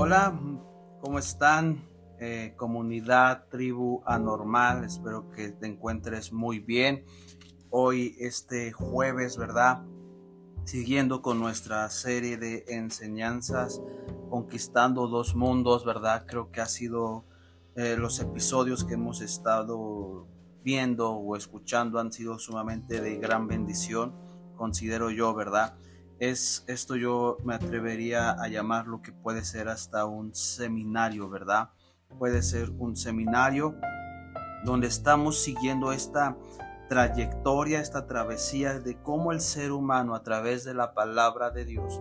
Hola, ¿cómo están? Eh, comunidad, tribu anormal, espero que te encuentres muy bien. Hoy, este jueves, ¿verdad? Siguiendo con nuestra serie de enseñanzas, conquistando dos mundos, ¿verdad? Creo que ha sido eh, los episodios que hemos estado viendo o escuchando han sido sumamente de gran bendición, considero yo, ¿verdad? Es esto yo me atrevería a llamar lo que puede ser hasta un seminario, ¿verdad? Puede ser un seminario donde estamos siguiendo esta trayectoria, esta travesía de cómo el ser humano a través de la palabra de Dios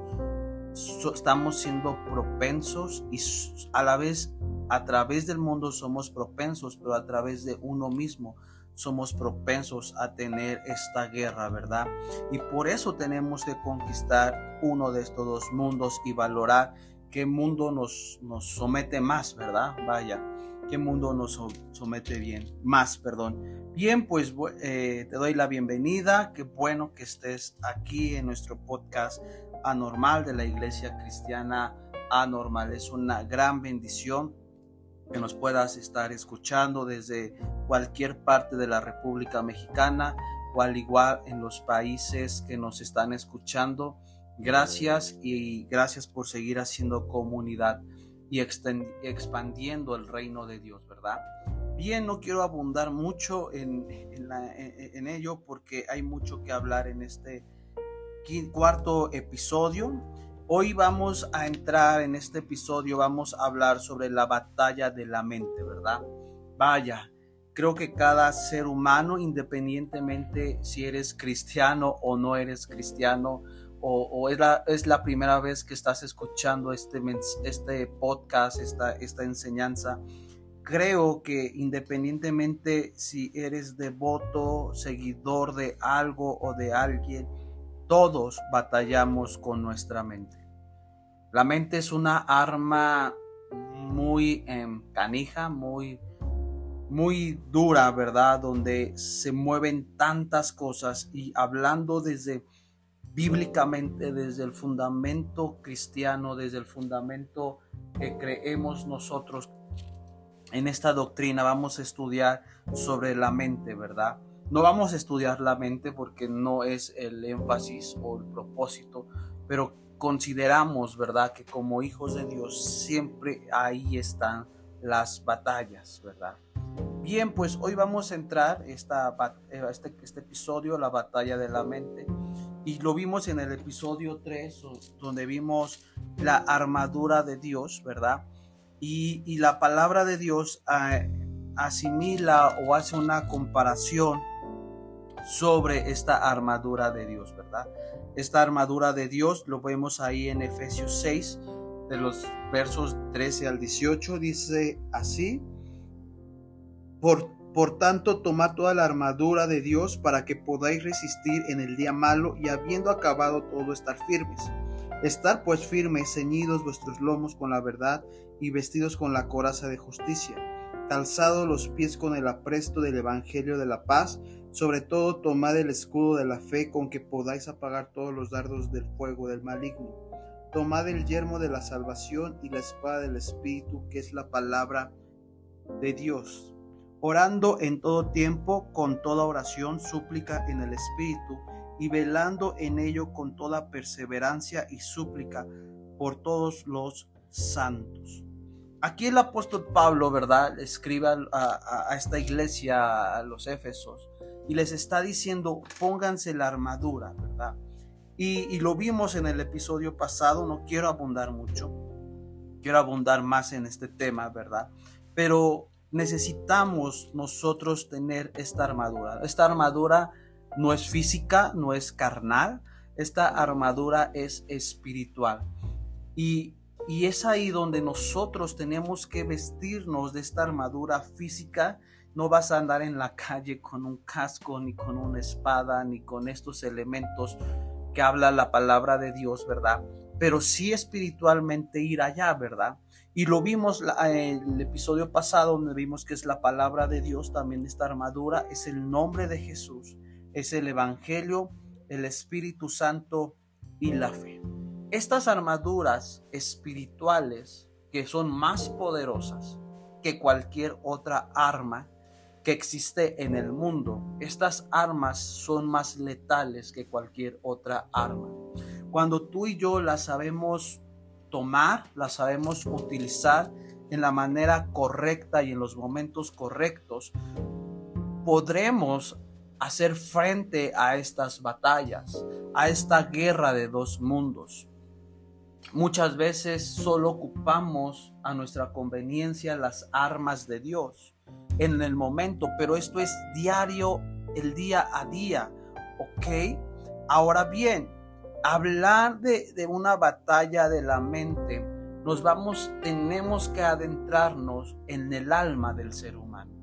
estamos siendo propensos y a la vez a través del mundo somos propensos, pero a través de uno mismo somos propensos a tener esta guerra, ¿verdad? Y por eso tenemos que conquistar uno de estos dos mundos y valorar qué mundo nos, nos somete más, ¿verdad? Vaya, qué mundo nos somete bien, más, perdón. Bien, pues eh, te doy la bienvenida, qué bueno que estés aquí en nuestro podcast anormal de la Iglesia Cristiana Anormal. Es una gran bendición que nos puedas estar escuchando desde cualquier parte de la República Mexicana o al igual en los países que nos están escuchando. Gracias y gracias por seguir haciendo comunidad y expandiendo el reino de Dios, ¿verdad? Bien, no quiero abundar mucho en, en ello porque hay mucho que hablar en este cuarto episodio Hoy vamos a entrar en este episodio, vamos a hablar sobre la batalla de la mente, ¿verdad? Vaya, creo que cada ser humano, independientemente si eres cristiano o no eres cristiano, o, es, la, es, la, primera vez que estás escuchando este, este podcast, esta, esta enseñanza, creo que independientemente si eres devoto, seguidor de algo o de alguien, todos batallamos con nuestra mente. La mente es una arma muy em, canija, muy, muy dura, ¿verdad? Donde se mueven tantas cosas y hablando desde bíblicamente, desde el fundamento cristiano, desde el fundamento que creemos nosotros en esta doctrina, vamos a estudiar sobre la mente, ¿verdad? No vamos a estudiar la mente porque no es el énfasis o el propósito, pero consideramos, ¿verdad?, que como hijos de Dios siempre ahí están las batallas, ¿verdad? Bien, pues hoy vamos a entrar esta, eh, este, este episodio, la batalla de la mente, y lo vimos en el episodio 3, donde vimos la armadura de Dios, ¿verdad? Y, la palabra de Dios eh, asimila o hace una comparación sobre esta armadura de Dios, ¿verdad? Esta armadura de Dios lo vemos ahí en Efesios 6, de los versos 13 al 18, dice así, por, por tanto, tomad toda la armadura de Dios para que podáis resistir en el día malo y habiendo acabado todo estar firmes. Estar pues firmes, ceñidos vuestros lomos con la verdad y vestidos con la coraza de justicia, calzados los pies con el apresto del Evangelio de la paz, sobre todo tomad el escudo de la fe con que podáis apagar todos los dardos del fuego del maligno. Tomad el yermo de la salvación y la espada del Espíritu, que es la palabra de Dios. Orando en todo tiempo, con toda oración, súplica en el Espíritu, y velando en ello con toda perseverancia y súplica por todos los santos. Aquí el apóstol Pablo, ¿verdad? Escribe a, a esta iglesia, a los Éfesos, y les está diciendo pónganse la armadura, ¿verdad? Y, lo vimos en el episodio pasado, no quiero abundar mucho, quiero abundar más en este tema, ¿verdad? Pero necesitamos nosotros tener esta armadura. Esta armadura no es física, no es carnal, esta armadura es espiritual. Y, y es ahí donde nosotros tenemos que vestirnos de esta armadura física no vas a andar en la calle con un casco, ni con una espada, ni con estos elementos que habla la palabra de Dios, ¿verdad? Pero sí espiritualmente ir allá, ¿verdad? Y lo vimos en el episodio pasado donde vimos que es la palabra de Dios, también esta armadura, es el nombre de Jesús, es el Evangelio, el Espíritu Santo y la fe. Estas armaduras espirituales que son más poderosas que cualquier otra arma que existe en el mundo. Estas armas son más letales que cualquier otra arma. Cuando tú y yo las sabemos tomar, las sabemos utilizar en la manera correcta y en los momentos correctos, podremos hacer frente a estas batallas, a esta guerra de dos mundos. Muchas veces solo ocupamos a nuestra conveniencia las armas de Dios en el momento, pero esto es diario, el día a día, ¿ok? Ahora bien, hablar de, de una batalla de la mente, nos vamos, tenemos que adentrarnos en el alma del ser humano.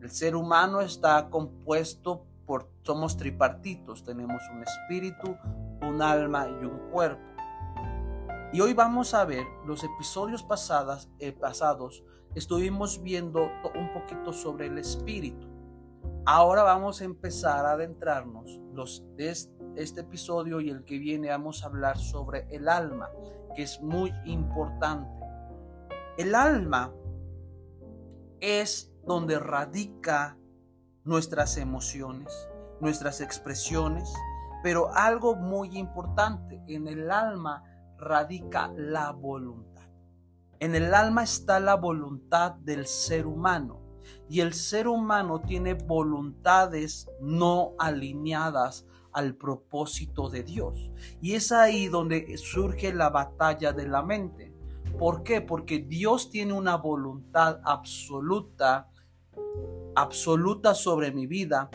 El ser humano está compuesto por, somos tripartitos, tenemos un espíritu, un alma y un cuerpo. Y hoy vamos a ver los episodios pasadas, eh, pasados, estuvimos viendo un poquito sobre el espíritu. Ahora vamos a empezar a adentrarnos los, de este episodio y el que viene vamos a hablar sobre el alma, que es muy importante. El alma es donde radica nuestras emociones, nuestras expresiones, pero algo muy importante, en el alma radica la voluntad. En el alma está la voluntad del ser humano y el ser humano tiene voluntades no alineadas al propósito de Dios. Y es ahí donde surge la batalla de la mente. ¿Por qué? Porque Dios tiene una voluntad absoluta, absoluta sobre mi vida,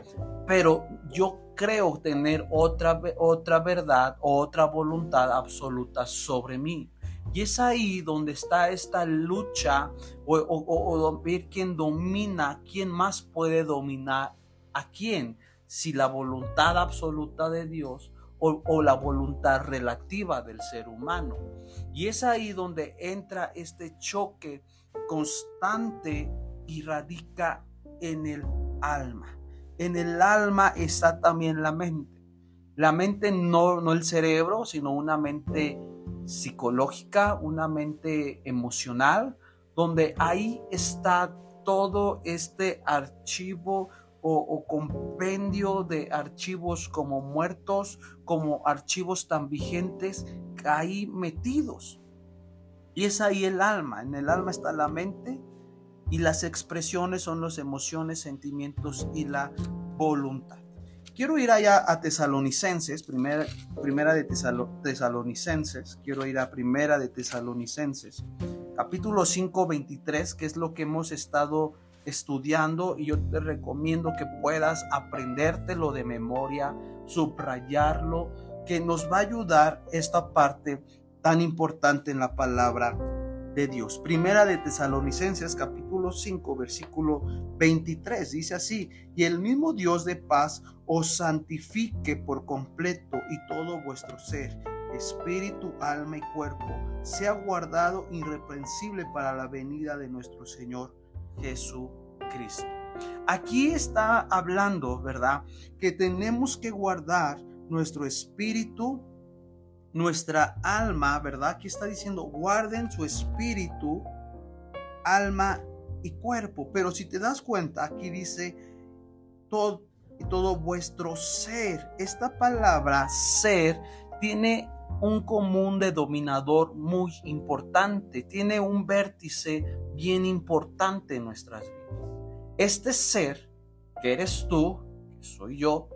pero yo creo tener otra, otra verdad o otra voluntad absoluta sobre mí. Y es ahí donde está esta lucha o, ver quién domina, quién más puede dominar a quién, si la voluntad absoluta de Dios o, la voluntad relativa del ser humano. Y es ahí donde entra este choque constante y radica en el alma en el alma está también la mente. La mente no, no el cerebro, sino una mente psicológica, una mente emocional, donde ahí está todo este archivo o, o, compendio de archivos como muertos, como archivos tan vigentes, ahí metidos. Y es ahí el alma. En el alma está la mente y las expresiones son las emociones, sentimientos y la voluntad. Quiero ir allá a Tesalonicenses, primera, primera de Tesalonicenses, quiero ir a primera de Tesalonicenses, capítulo 5, 23, que es lo que hemos estado estudiando y yo te recomiendo que puedas aprendértelo de memoria, subrayarlo, que nos va a ayudar esta parte tan importante en la palabra de Dios. Primera de Tesalonicenses capítulo 5 versículo 23 dice así, y el mismo Dios de paz os santifique por completo y todo vuestro ser, espíritu, alma y cuerpo, sea guardado irreprensible para la venida de nuestro Señor Jesucristo. Aquí está hablando, ¿verdad? Que tenemos que guardar nuestro espíritu, nuestra alma, ¿verdad? Aquí está diciendo, guarden su espíritu, alma y cuerpo. Pero si te das cuenta, aquí dice todo, todo vuestro ser. Esta palabra ser tiene un común denominador muy importante, tiene un vértice bien importante en nuestras vidas. Este ser, que eres tú, que soy yo,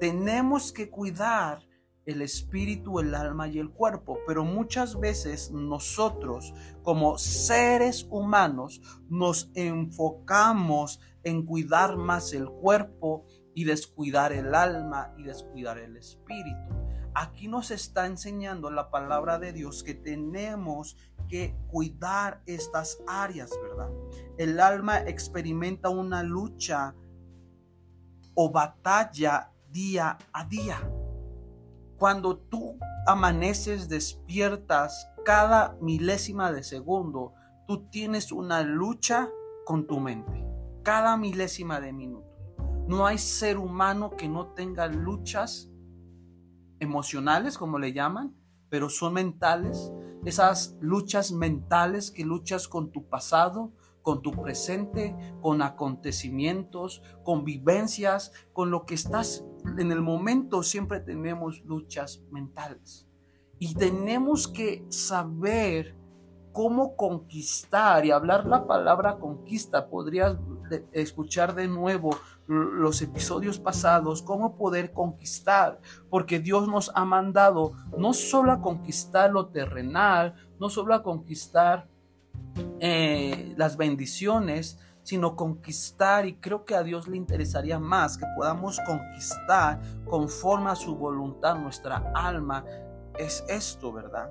tenemos que cuidar el espíritu, el alma y el cuerpo. Pero muchas veces nosotros como seres humanos nos enfocamos en cuidar más el cuerpo y descuidar el alma y descuidar el espíritu. Aquí nos está enseñando la palabra de Dios que tenemos que cuidar estas áreas, ¿verdad? El alma experimenta una lucha o batalla día a día. Cuando tú amaneces, despiertas cada milésima de segundo, tú tienes una lucha con tu mente. Cada milésima de minuto. No hay ser humano que no tenga luchas emocionales, como le llaman, pero son mentales, esas luchas mentales que luchas con tu pasado, con tu presente, con acontecimientos, con vivencias, con lo que estás en el momento, siempre tenemos luchas mentales. Y tenemos que saber cómo conquistar y hablar la palabra conquista. Podrías escuchar de nuevo los episodios pasados, cómo poder conquistar, porque Dios nos ha mandado no solo a conquistar lo terrenal, no solo a conquistar eh, las bendiciones, sino conquistar y creo que a Dios le interesaría más que podamos conquistar conforme a su voluntad nuestra alma. Es esto, ¿verdad?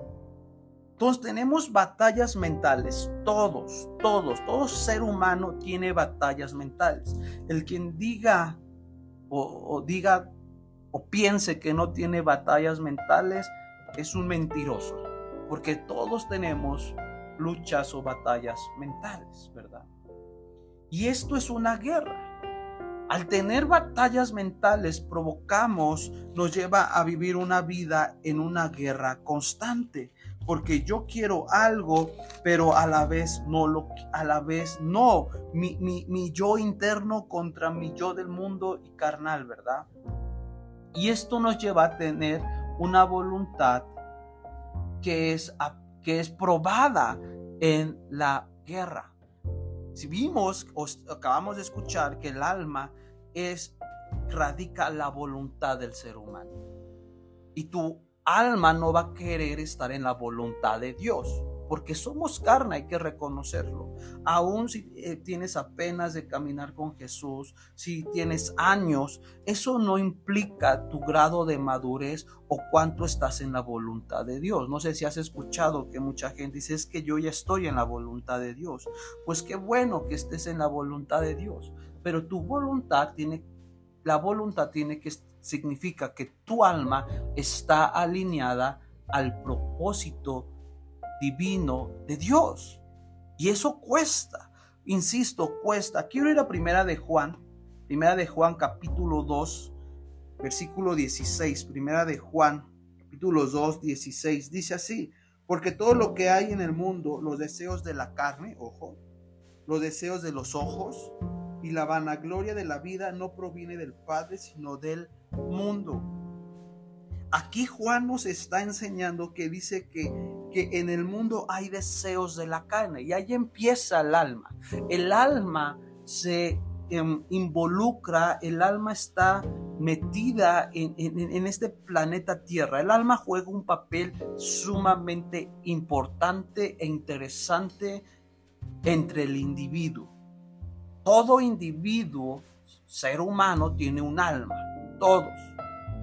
Entonces tenemos batallas mentales, todos, todos, todo ser humano tiene batallas mentales. El quien diga o, diga o piense que no tiene batallas mentales es un mentiroso, porque todos tenemos luchas o batallas mentales, ¿verdad? Y esto es una guerra. Al tener batallas mentales provocamos, nos lleva a vivir una vida en una guerra constante, porque yo quiero algo, pero a la vez no lo, a la vez no, mi, mi yo interno contra mi yo del mundo y carnal, ¿verdad? Y esto nos lleva a tener una voluntad que es, que es probada en la guerra. Si vimos o acabamos de escuchar que el alma es radica la voluntad del ser humano. Y tu alma no va a querer estar en la voluntad de Dios porque somos carne, hay que reconocerlo. Aún si eh, tienes apenas de caminar con Jesús, si tienes años, eso no implica tu grado de madurez o cuánto estás en la voluntad de Dios. No sé si has escuchado que mucha gente dice, es que yo ya estoy en la voluntad de Dios. Pues qué bueno que estés en la voluntad de Dios, pero tu voluntad tiene, la voluntad tiene que significa que tu alma está alineada al propósito divino de Dios. Y eso cuesta, insisto, cuesta. Quiero ir a primera de Juan, primera de Juan capítulo 2, versículo 16, primera de Juan capítulo 2, 16, dice así, porque todo lo que hay en el mundo, los deseos de la carne, ojo, los deseos de los ojos y la vanagloria de la vida no proviene del Padre, sino del mundo. Aquí Juan nos está enseñando que dice que, en el mundo hay deseos de la carne y ahí empieza el alma. El alma se em, involucra, el alma está metida en, en, este planeta Tierra. El alma juega un papel sumamente importante e interesante entre el individuo. Todo individuo, ser humano, tiene un alma. Todos.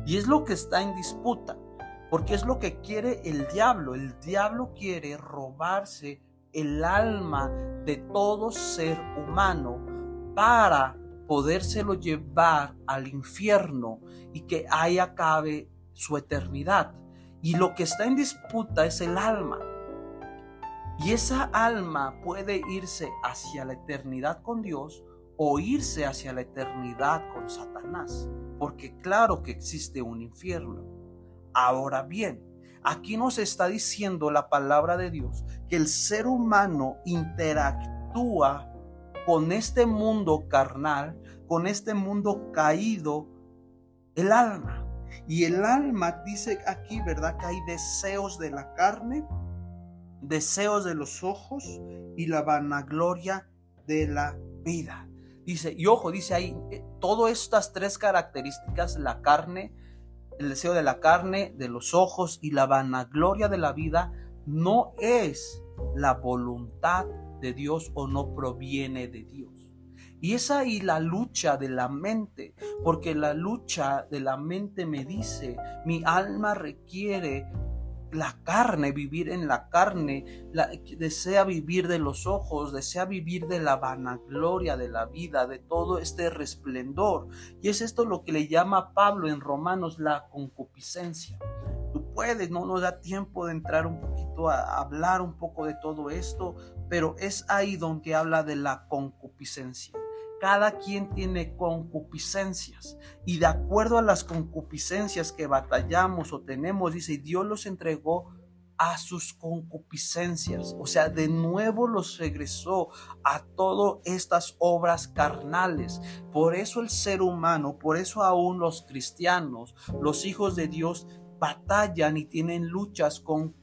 Y es lo que está en disputa, porque es lo que quiere el diablo. El diablo quiere robarse el alma de todo ser humano para podérselo llevar al infierno y que ahí acabe su eternidad. Y lo que está en disputa es el alma. Y esa alma puede irse hacia la eternidad con Dios o irse hacia la eternidad con Satanás porque claro que existe un infierno. Ahora bien, aquí nos está diciendo la palabra de Dios que el ser humano interactúa con este mundo carnal, con este mundo caído, el alma. Y el alma dice aquí, ¿verdad? Que hay deseos de la carne, deseos de los ojos y la vanagloria de la vida. Dice, y ojo, dice ahí, eh, todas estas tres características, la carne, el deseo de la carne, de los ojos y la vanagloria de la vida, no es la voluntad de Dios o no proviene de Dios. Y es ahí la lucha de la mente, porque la lucha de la mente me dice, mi alma requiere la carne, vivir en la carne, desea vivir de los ojos, desea vivir de la vanagloria de la vida, de todo este resplendor. Y es esto lo que le llama Pablo en Romanos la concupiscencia. Tú puedes, no nos da tiempo de entrar un poquito a hablar un poco de todo esto, pero es ahí donde habla de la concupiscencia cada quien tiene concupiscencias y de acuerdo a las concupiscencias que batallamos o tenemos, dice, Dios los entregó a sus concupiscencias. O sea, de nuevo los regresó a todas estas obras carnales. Por eso el ser humano, por eso aún los cristianos, los hijos de Dios, batallan y tienen luchas con,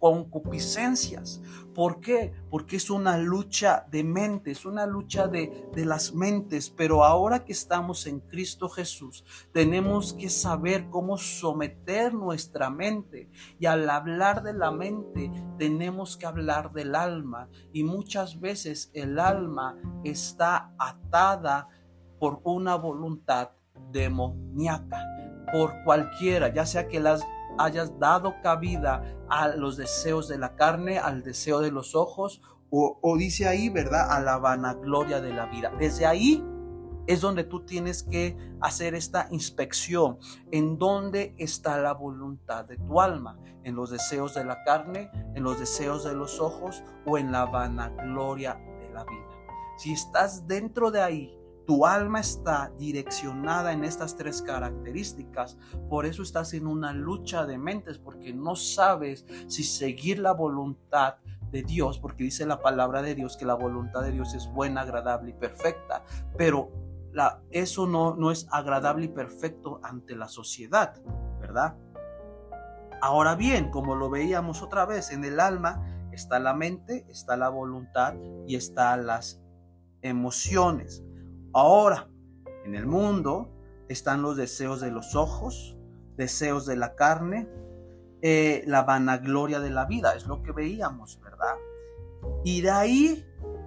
concupiscencias. ¿Por qué? Porque es una lucha de mentes, una lucha de, de las mentes. Pero ahora que estamos en Cristo Jesús, tenemos que saber cómo someter nuestra mente. Y al hablar de la mente, tenemos que hablar del alma. Y muchas veces el alma está atada por una voluntad demoníaca por cualquiera, ya sea que las hayas dado cabida a los deseos de la carne, al deseo de los ojos, o, dice ahí, ¿verdad? A la vanagloria de la vida. Desde ahí es donde tú tienes que hacer esta inspección. ¿En dónde está la voluntad de tu alma? ¿En los deseos de la carne, en los deseos de los ojos o en la vanagloria de la vida? Si estás dentro de ahí, tu alma está direccionada en estas tres características. Por eso estás en una lucha de mentes, porque no sabes si seguir la voluntad de Dios, porque dice la palabra de Dios que la voluntad de Dios es buena, agradable y perfecta. Pero eso no, no es agradable y perfecto ante la sociedad, ¿verdad? Ahora bien, como lo veíamos otra vez, en el alma está la mente, está la voluntad y están las emociones. Ahora, en el mundo están los deseos de los ojos, deseos de la carne, eh, la vanagloria de la vida, es lo que veíamos, ¿verdad? Y de ahí,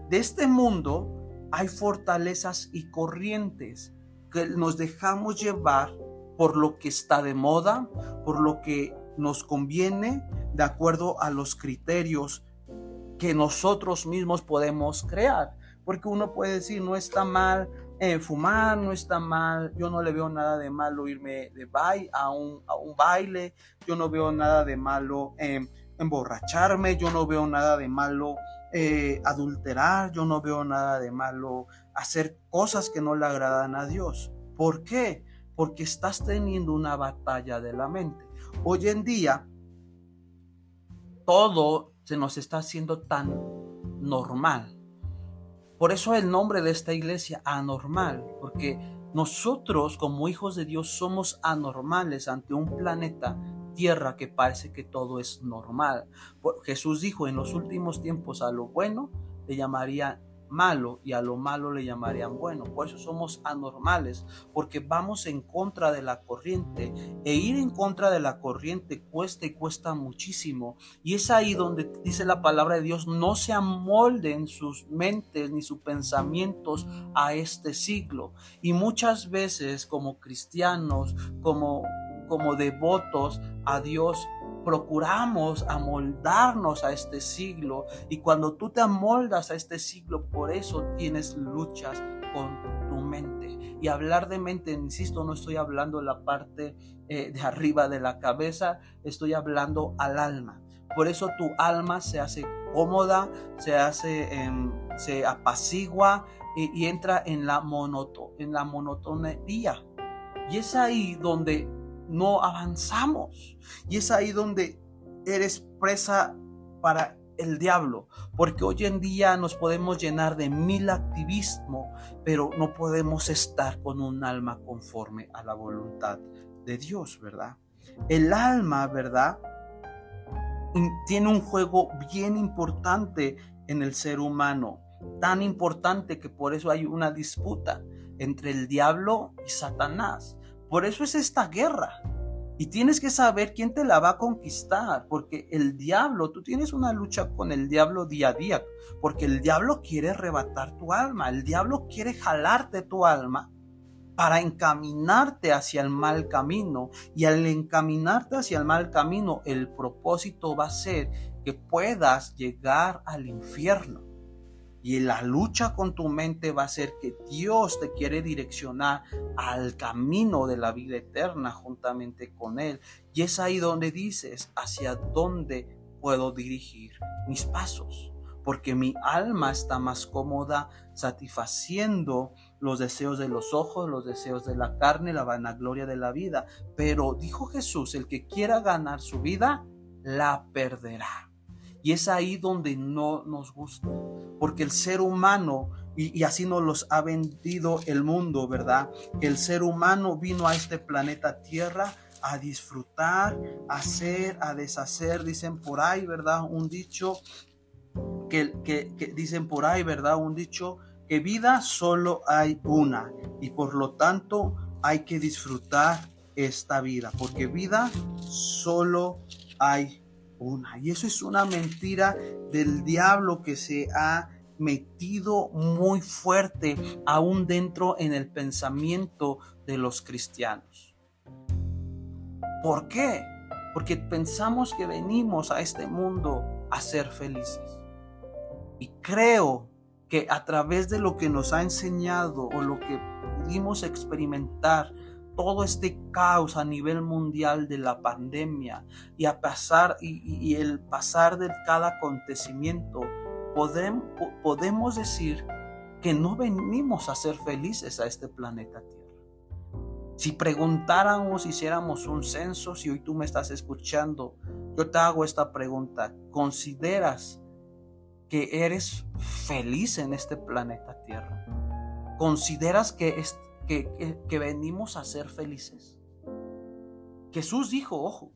de este mundo, hay fortalezas y corrientes que nos dejamos llevar por lo que está de moda, por lo que nos conviene, de acuerdo a los criterios que nosotros mismos podemos crear. Porque uno puede decir, no está mal eh, fumar, no está mal, yo no le veo nada de malo irme de baile a un, baile, yo no veo nada de malo emborracharme, yo no veo nada de malo eh, adulterar, yo no veo nada de malo hacer cosas que no le agradan a Dios. ¿Por qué? Porque estás teniendo una batalla de la mente. Hoy en día, todo se nos está haciendo tan normal por eso el nombre de esta iglesia, anormal, porque nosotros como hijos de Dios somos anormales ante un planeta tierra que parece que todo es normal. Jesús dijo en los últimos tiempos a lo bueno le llamaría malo y a lo malo le llamarían bueno. Por eso somos anormales, porque vamos en contra de la corriente e ir en contra de la corriente cuesta y cuesta muchísimo. Y es ahí donde dice la palabra de Dios, no se amolden sus mentes ni sus pensamientos a este siglo. Y muchas veces como cristianos, como como devotos a Dios, procuramos amoldarnos a este siglo y cuando tú te amoldas a este siglo, por eso tienes luchas con tu mente. Y hablar de mente, insisto, no estoy hablando la parte eh, de arriba de la cabeza, estoy hablando al alma. Por eso tu alma se hace cómoda, se hace, em, se apacigua y, entra en la, monoto, en la monotonía. Y es ahí donde no avanzamos. Y es ahí donde eres presa para el diablo, porque hoy en día nos podemos llenar de mil activismo, pero no podemos estar con un alma conforme a la voluntad de Dios, ¿verdad? El alma, ¿verdad? Tiene un juego bien importante en el ser humano, tan importante que por eso hay una disputa entre el diablo y Satanás. Por eso es esta guerra. Y tienes que saber quién te la va a conquistar, porque el diablo, tú tienes una lucha con el diablo día a día, porque el diablo quiere arrebatar tu alma, el diablo quiere jalarte tu alma para encaminarte hacia el mal camino. Y al encaminarte hacia el mal camino, el propósito va a ser que puedas llegar al infierno. Y la lucha con tu mente va a ser que Dios te quiere direccionar al camino de la vida eterna juntamente con Él. Y es ahí donde dices hacia dónde puedo dirigir mis pasos. Porque mi alma está más cómoda satisfaciendo los deseos de los ojos, los deseos de la carne, la vanagloria de la vida. Pero dijo Jesús, el que quiera ganar su vida, la perderá. Y es ahí donde no nos gusta, porque el ser humano, y, así nos los ha vendido el mundo, ¿verdad? El ser humano vino a este planeta Tierra a disfrutar, a hacer, a deshacer, dicen por ahí, ¿verdad? Un dicho que, que, que dicen por ahí, ¿verdad? Un dicho que vida solo hay una y por lo tanto hay que disfrutar esta vida, porque vida solo hay Y eso es una mentira del diablo que se ha metido muy fuerte aún dentro en el pensamiento de los cristianos. ¿Por qué? Porque pensamos que venimos a este mundo a ser felices. Y creo que a través de lo que nos ha enseñado o lo que pudimos experimentar todo este caos a nivel mundial de la pandemia y a pasar y, el pasar de cada acontecimiento, podemos, podemos decir que no venimos a ser felices a este planeta Tierra. Si preguntáramos, hiciéramos un censo, si hoy tú me estás escuchando, yo te hago esta pregunta. ¿Consideras que eres feliz en este planeta Tierra? ¿Consideras que, que, venimos a ser felices? Jesús dijo, ojo,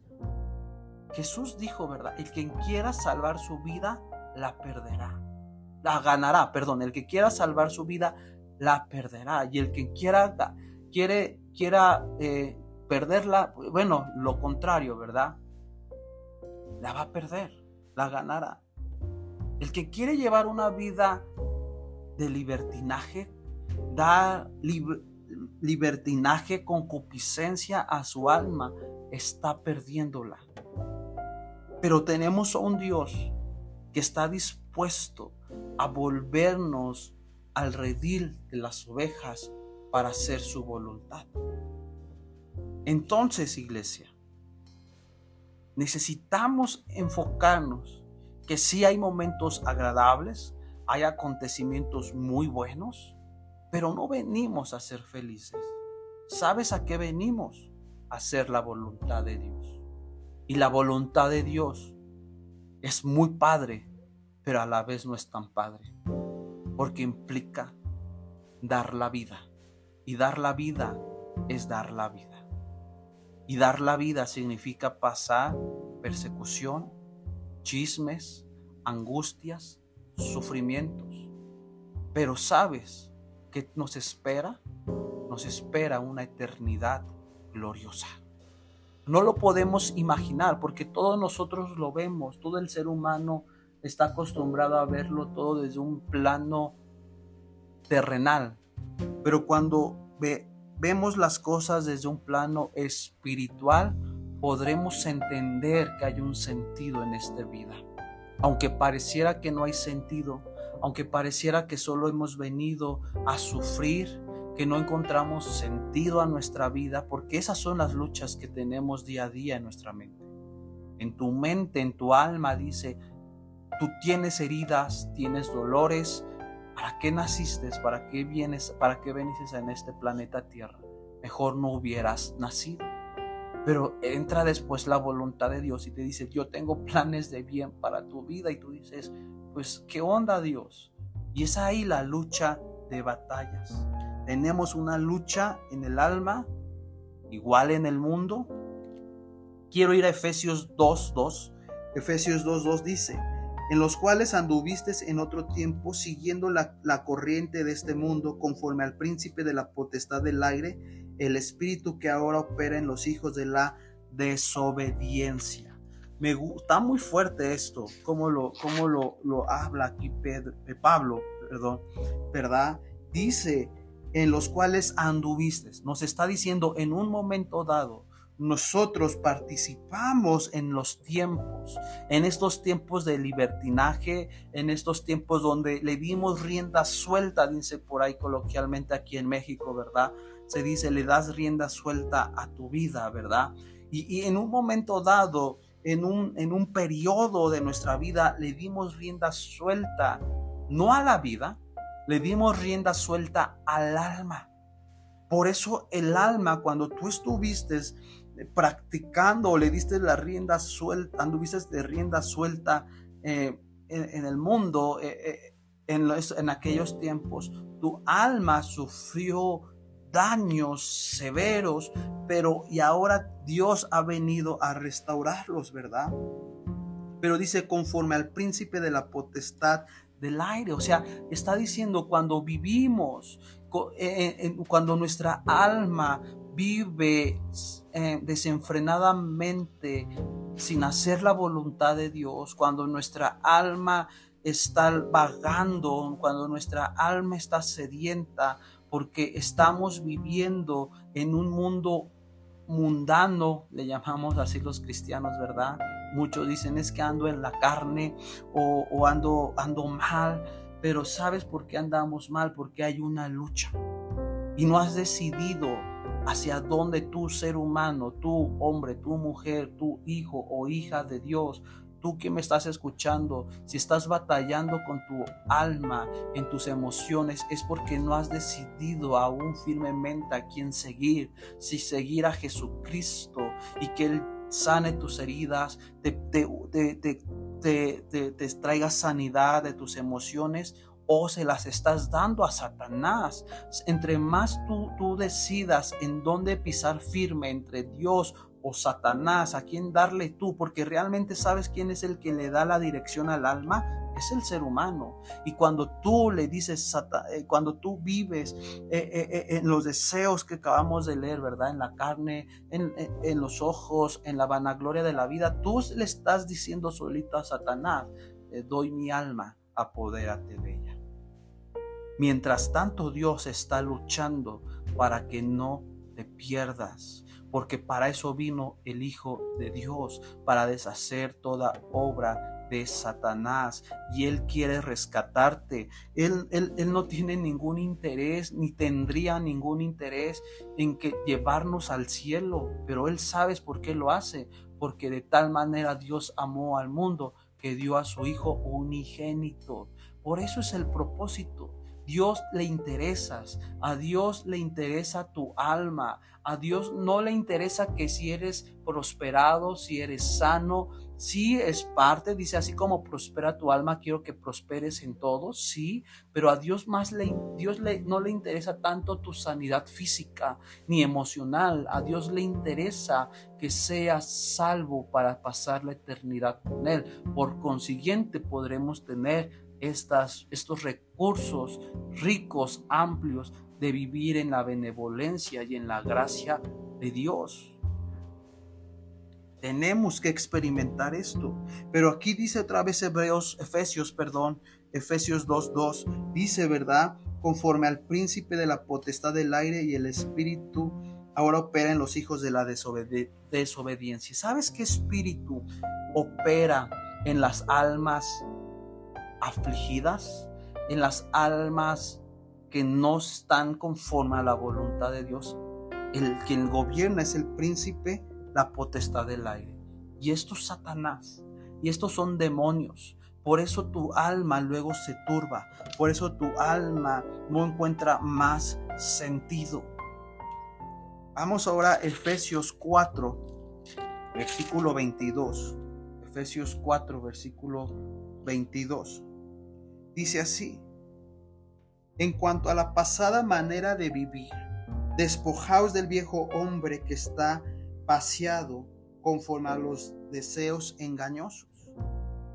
Jesús dijo, ¿verdad? El que quiera salvar su vida, la perderá. La ganará, perdón. El que quiera salvar su vida, la perderá. Y el que quiera, quiere, quiera eh, perderla, bueno, lo contrario, ¿verdad? La va a perder, la ganará. El que quiere llevar una vida de libertinaje, da libertinaje, concupiscencia a su alma, está perdiéndola. Pero tenemos a un Dios que está dispuesto a volvernos al redil de las ovejas para hacer su voluntad. Entonces, iglesia, necesitamos enfocarnos que sí hay momentos agradables, hay acontecimientos muy buenos, pero no venimos a ser felices. ¿Sabes a qué venimos? A hacer la voluntad de Dios. Y la voluntad de Dios es muy padre, pero a la vez no es tan padre, porque implica dar la vida. Y dar la vida es dar la vida. Y dar la vida significa pasar persecución, chismes, angustias, sufrimientos. Pero sabes que nos espera, nos espera una eternidad gloriosa. No lo podemos imaginar porque todos nosotros lo vemos, todo el ser humano está acostumbrado a verlo todo desde un plano terrenal. Pero cuando vemos las cosas desde un plano espiritual, podremos entender que hay un sentido en esta vida. Aunque pareciera que no hay sentido, aunque pareciera que solo hemos venido a sufrir, que no encontramos sentido a nuestra vida, porque esas son las luchas que tenemos día a día en nuestra mente. En tu mente, en tu alma dice, tú tienes heridas, tienes dolores, ¿para qué naciste? ¿Para qué vienes? ¿Para qué en este planeta Tierra? Mejor no hubieras nacido. Pero entra después la voluntad de Dios y te dice, yo tengo planes de bien para tu vida. Y tú dices, pues, ¿qué onda Dios? Y es ahí la lucha de batallas. Tenemos una lucha en el alma, igual en el mundo. Quiero ir a Efesios 2.2. Efesios 2.2 dice, en los cuales anduviste en otro tiempo siguiendo la, la, corriente de este mundo conforme al príncipe de la potestad del aire, el espíritu que ahora opera en los hijos de la desobediencia. Me gusta muy fuerte esto, como lo, como lo, lo habla aquí Pedro, eh, Pablo, perdón, ¿verdad? Dice, en los cuales anduviste. Nos está diciendo en un momento dado, nosotros participamos en los tiempos, en estos tiempos de libertinaje, en estos tiempos donde le dimos rienda suelta, dice por ahí coloquialmente aquí en México, ¿verdad? Se dice, le das rienda suelta a tu vida, ¿verdad? Y, en un momento dado, en un, en un periodo de nuestra vida, le dimos rienda suelta, no a la vida, le dimos rienda suelta al alma. Por eso el alma, cuando tú estuviste practicando o le diste la rienda suelta, anduviste de rienda suelta eh, en, el mundo eh, en, en aquellos tiempos. Tu alma sufrió daños severos, pero y ahora Dios ha venido a restaurarlos, ¿verdad? Pero dice conforme al príncipe de la potestad del aire, o sea, está diciendo cuando vivimos, cuando nuestra alma vive eh, desenfrenadamente sin hacer la voluntad de Dios, cuando nuestra alma está vagando, cuando nuestra alma está sedienta, porque estamos viviendo en un mundo mundano, le llamamos así los cristianos, ¿verdad? Muchos dicen es que ando en la carne o, ando, ando mal, pero ¿sabes por qué andamos mal? Porque hay una lucha y no has decidido hacia dónde tú, ser humano, tú, hombre, tú, mujer, tú, hijo o hija de Dios, tú que me estás escuchando, si estás batallando con tu alma, en tus emociones, es porque no has decidido aún firmemente a quién seguir, si seguir a Jesucristo y que Él sane tus heridas, te, te, te traiga sanidad de tus emociones o se las estás dando a Satanás. Entre más tú, tú decidas en dónde pisar firme entre Dios o Satanás, a quién darle tú, porque realmente sabes quién es el que le da la dirección al alma, es el ser humano. Y cuando tú le dices, eh, cuando tú vives eh, eh, en los deseos que acabamos de leer, ¿verdad? En la carne, en, los ojos, en la vanagloria de la vida, tú le estás diciendo solito a Satanás, doy mi alma, apodérate de ella. Mientras tanto Dios está luchando para que no te pierdas, porque para eso vino el Hijo de Dios, para deshacer toda obra de Satanás y Él quiere rescatarte. Él, él, él, no tiene ningún interés ni tendría ningún interés en que llevarnos al cielo, pero Él sabe por qué lo hace, porque de tal manera Dios amó al mundo que dio a su Hijo unigénito. Por eso es el propósito. Dios le interesas, a Dios le interesa tu alma, a Dios no le interesa que si eres prosperado, si eres sano, sí es parte, dice así como prospera tu alma, quiero que prosperes en todo, sí, pero a Dios más le, Dios le, no le interesa tanto tu sanidad física ni emocional, a Dios le interesa que seas salvo para pasar la eternidad con Él. Por consiguiente podremos tener estos recursos ricos, amplios de vivir en la benevolencia y en la gracia de Dios. Tenemos que experimentar esto. Pero aquí dice otra vez Hebreos, Efesios, perdón, Efesios 2.2, dice, ¿verdad? Conforme al príncipe de la potestad del aire y el espíritu, ahora opera en los hijos de la desobediencia. ¿Sabes qué espíritu opera en las almas afligidas, en las almas que no están conforme a la voluntad de Dios. El quien gobierna es el príncipe, la potestad del aire. Y esto es Satanás. Y estos son demonios. Por eso tu alma luego se turba. Por eso tu alma no encuentra más sentido. Vamos ahora a Efesios 4, versículo 22. Efesios 4, versículo 22. Dice así, en cuanto a la pasada manera de vivir, despojaos del viejo hombre que está vaciado conforme a los deseos engañosos.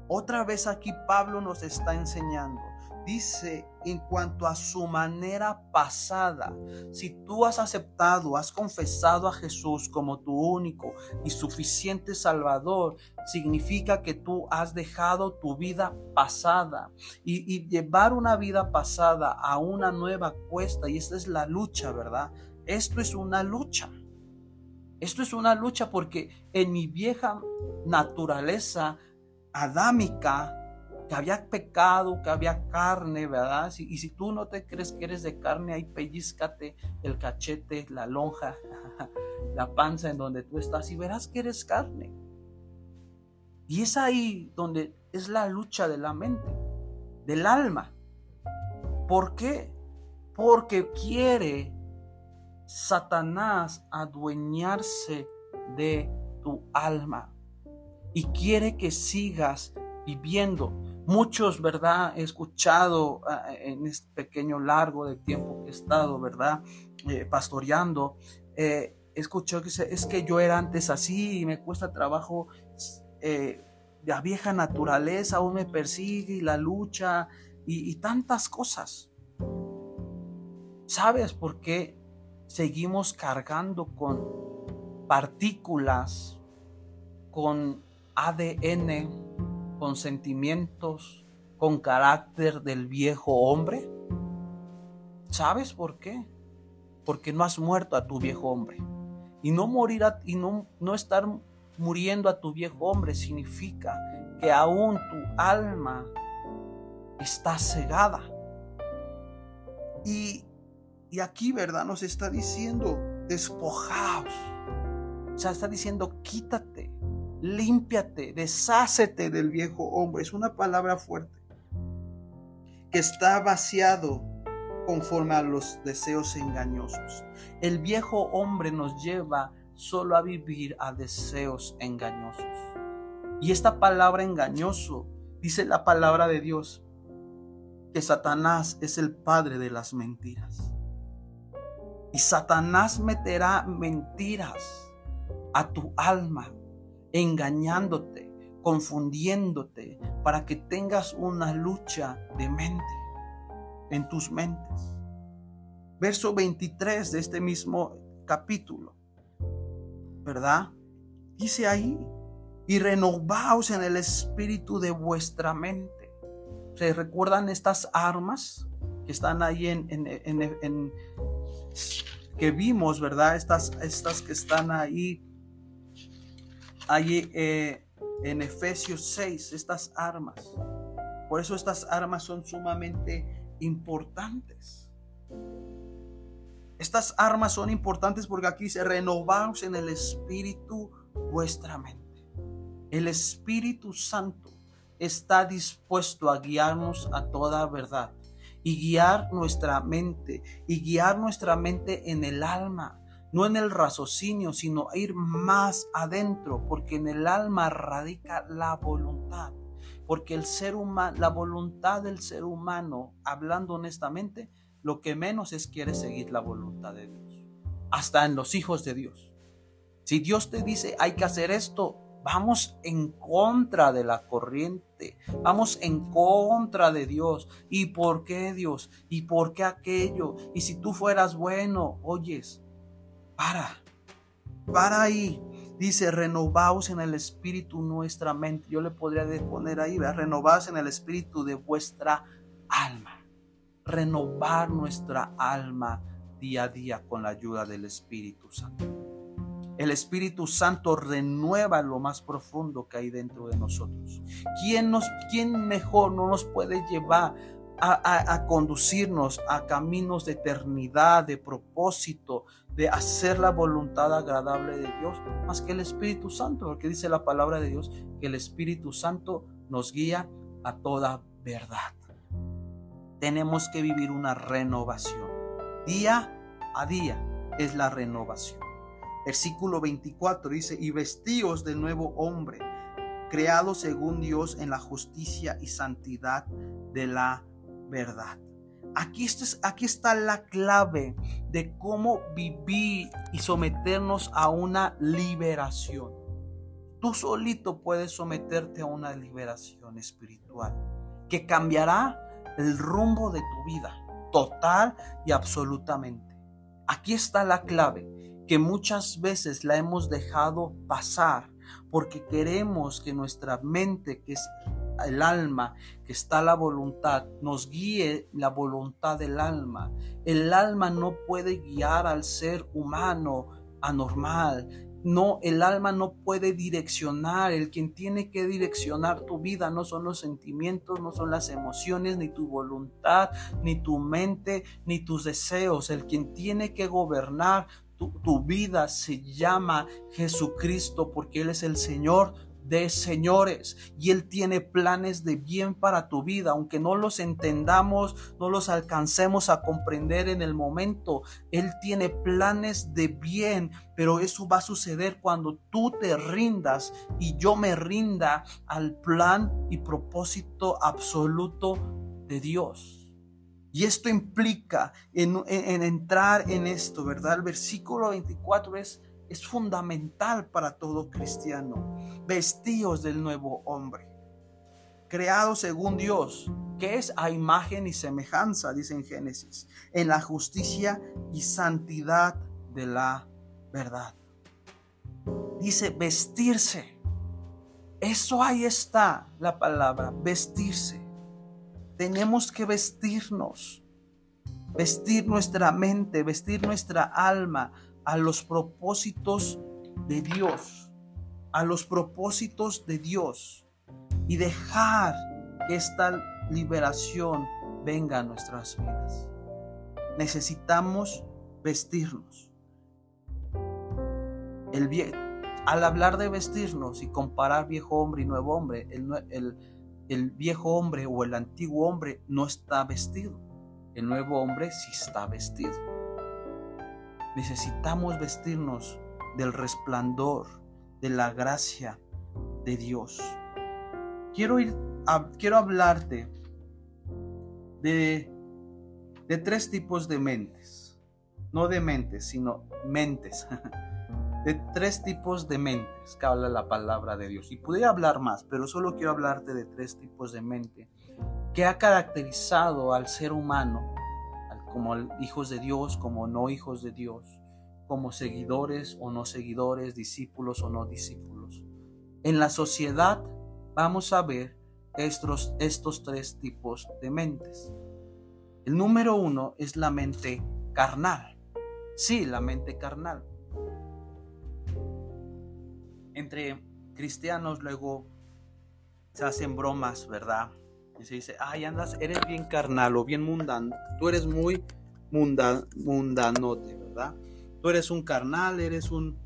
Otra vez aquí Pablo nos está enseñando dice en cuanto a su manera pasada. Si tú has aceptado, has confesado a Jesús como tu único y suficiente Salvador, significa que tú has dejado tu vida pasada y, llevar una vida pasada a una nueva cuesta. Y esta es la lucha, ¿verdad? Esto es una lucha. Esto es una lucha porque en mi vieja naturaleza adámica, que había pecado, que había carne, ¿verdad? y si tú no te crees que eres de carne, ahí pellizcate el cachete, la lonja, la panza en donde tú estás y verás que eres carne. Y es ahí donde es la lucha de la mente, del alma. ¿Por qué? Porque quiere Satanás adueñarse de tu alma y quiere que sigas viviendo. Muchos, ¿verdad? He escuchado ah, en este pequeño largo de tiempo que he estado, ¿verdad? Eh, pastoreando. Eh, he escuchado que dice, es que yo era antes así y me cuesta trabajo. Eh, la vieja naturaleza aún me persigue y la lucha y tantas cosas. ¿Sabes por qué seguimos cargando con partículas, con ADN, con sentimientos, con carácter del viejo hombre? ¿Sabes por qué? Porque no has muerto a tu viejo hombre. Y no morir y no, no estar muriendo a tu viejo hombre significa que aún tu alma está cegada. Y, y aquí, ¿verdad? Nos está diciendo, despojaos. O sea, está diciendo, quítate, límpiate, deshácete del viejo hombre. Es una palabra fuerte. Que está vaciado conforme a los deseos engañosos. El viejo hombre nos lleva solo a vivir a deseos engañosos. Y esta palabra engañoso, dice la palabra de Dios, que Satanás es el padre de las mentiras. Y Satanás meterá mentiras a tu alma, engañándote, confundiéndote, para que tengas una lucha de mente en tus mentes. Verso 23 de este mismo capítulo, ¿verdad? Dice ahí, y renovaos en el espíritu de vuestra mente. ¿Se recuerdan estas armas que están ahí en, que vimos, verdad? Estas, estas que están ahí, ahí eh, en Efesios 6, estas armas. Por eso estas armas son sumamente importantes. Estas armas son importantes porque aquí se renovaos en el espíritu vuestra mente. El Espíritu Santo está dispuesto a guiarnos a toda verdad y guiar nuestra mente y guiar nuestra mente en el alma, no en el raciocinio, sino ir más adentro, porque en el alma radica la voluntad porque el ser humano, la voluntad del ser humano, hablando honestamente, lo que menos es quiere seguir la voluntad de Dios. Hasta en los hijos de Dios. Si Dios te dice hay que hacer esto, vamos en contra de la corriente, vamos en contra de Dios. ¿Y por qué Dios? ¿Y por qué aquello? Y si tú fueras bueno, oyes, para, para ahí, Dice, renovaos en el espíritu nuestra mente. Yo le podría poner ahí, renovaos en el espíritu de vuestra alma. Renovar nuestra alma día a día con la ayuda del Espíritu Santo. El Espíritu Santo renueva lo más profundo que hay dentro de nosotros. ¿Quién, nos, quién mejor no nos puede llevar a, conducirnos a caminos de eternidad, de propósito, de hacer la voluntad agradable de Dios, más que el Espíritu Santo, porque dice la palabra de Dios que el Espíritu Santo nos guía a toda verdad. Tenemos que vivir una renovación. Día a día es la renovación. Versículo 24 dice, y vestíos de nuevo hombre, creado según Dios en la justicia y santidad de la verdad. Aquí está, aquí está la clave de cómo vivir y someternos a una liberación. Tú solito puedes someterte a una liberación espiritual que cambiará el rumbo de tu vida total y absolutamente. Aquí está la clave que muchas veces la hemos dejado pasar porque queremos que nuestra mente, que es el alma, que está la voluntad, nos guíe la voluntad del alma. El alma no puede guiar al ser humano anormal. No, el alma no puede direccionar. El quien tiene que direccionar tu vida no son los sentimientos, no son las emociones, ni tu voluntad, ni tu mente, ni tus deseos. El quien tiene que gobernar tu, tu vida se llama Jesucristo porque Él es el Señor de señores y Él tiene planes de bien para tu vida, aunque no los entendamos, no los alcancemos a comprender en el momento. Él tiene planes de bien, pero eso va a suceder cuando tú te rindas y yo me rinda al plan y propósito absoluto de Dios. Y esto implica en, entrar en esto, ¿verdad? El versículo 24 es, es fundamental para todo cristiano. Vestíos del nuevo hombre, creado según Dios, que es a imagen y semejanza, dice en Génesis, en la justicia y santidad de la verdad. Dice vestirse. Eso ahí está la palabra, vestirse. Tenemos que vestirnos, vestir nuestra mente, vestir nuestra alma a los propósitos de Dios, a los propósitos de Dios y dejar que esta liberación venga a nuestras vidas. Necesitamos vestirnos. El al hablar de vestirnos y comparar viejo hombre y nuevo hombre, el, el, el viejo hombre o el antiguo hombre no está vestido. El nuevo hombre sí está vestido. Necesitamos vestirnos del resplandor, de la gracia de Dios. Quiero ir quiero hablarte de, de tres tipos de mentes. No de mentes, sino mentes. de tres tipos de mentes que habla la palabra de Dios. Y pudiera hablar más, pero solo quiero hablarte de tres tipos de mente que ha caracterizado al ser humano, como hijos de Dios, como no hijos de Dios, como seguidores o no seguidores, discípulos o no discípulos. En la sociedad vamos a ver estos, estos tres tipos de mentes. El número uno es la mente carnal. Sí, la mente carnal entre cristianos luego se hacen bromas, ¿verdad? Se dice, ay, andas, eres bien carnal o bien mundano, tú eres muy mundanote, ¿verdad? Tú eres un carnal, eres un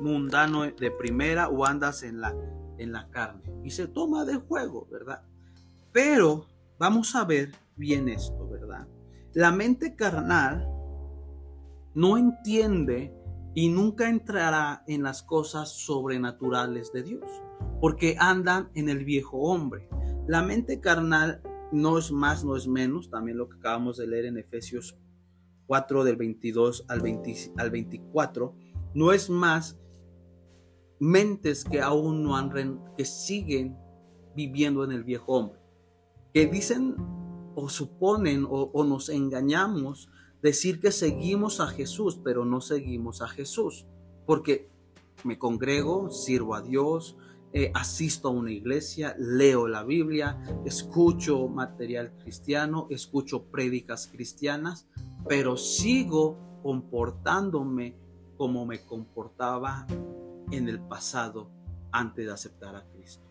mundano de primera o andas en la, en la carne. Y se toma de juego, ¿verdad? Pero vamos a ver bien esto, ¿verdad? La mente carnal no entiende y nunca entrará en las cosas sobrenaturales de Dios, porque andan en el viejo hombre. La mente carnal no es más, no es menos, también lo que acabamos de leer en Efesios 4 del 22 al, al 24, no es más mentes que aún no han, que siguen viviendo en el viejo hombre, que dicen o suponen o, o nos engañamos decir que seguimos a Jesús, pero no seguimos a Jesús, porque me congrego, sirvo a Dios, eh, asisto a una iglesia, leo la Biblia, escucho material cristiano, escucho prédicas cristianas, pero sigo comportándome como me comportaba en el pasado antes de aceptar a Cristo.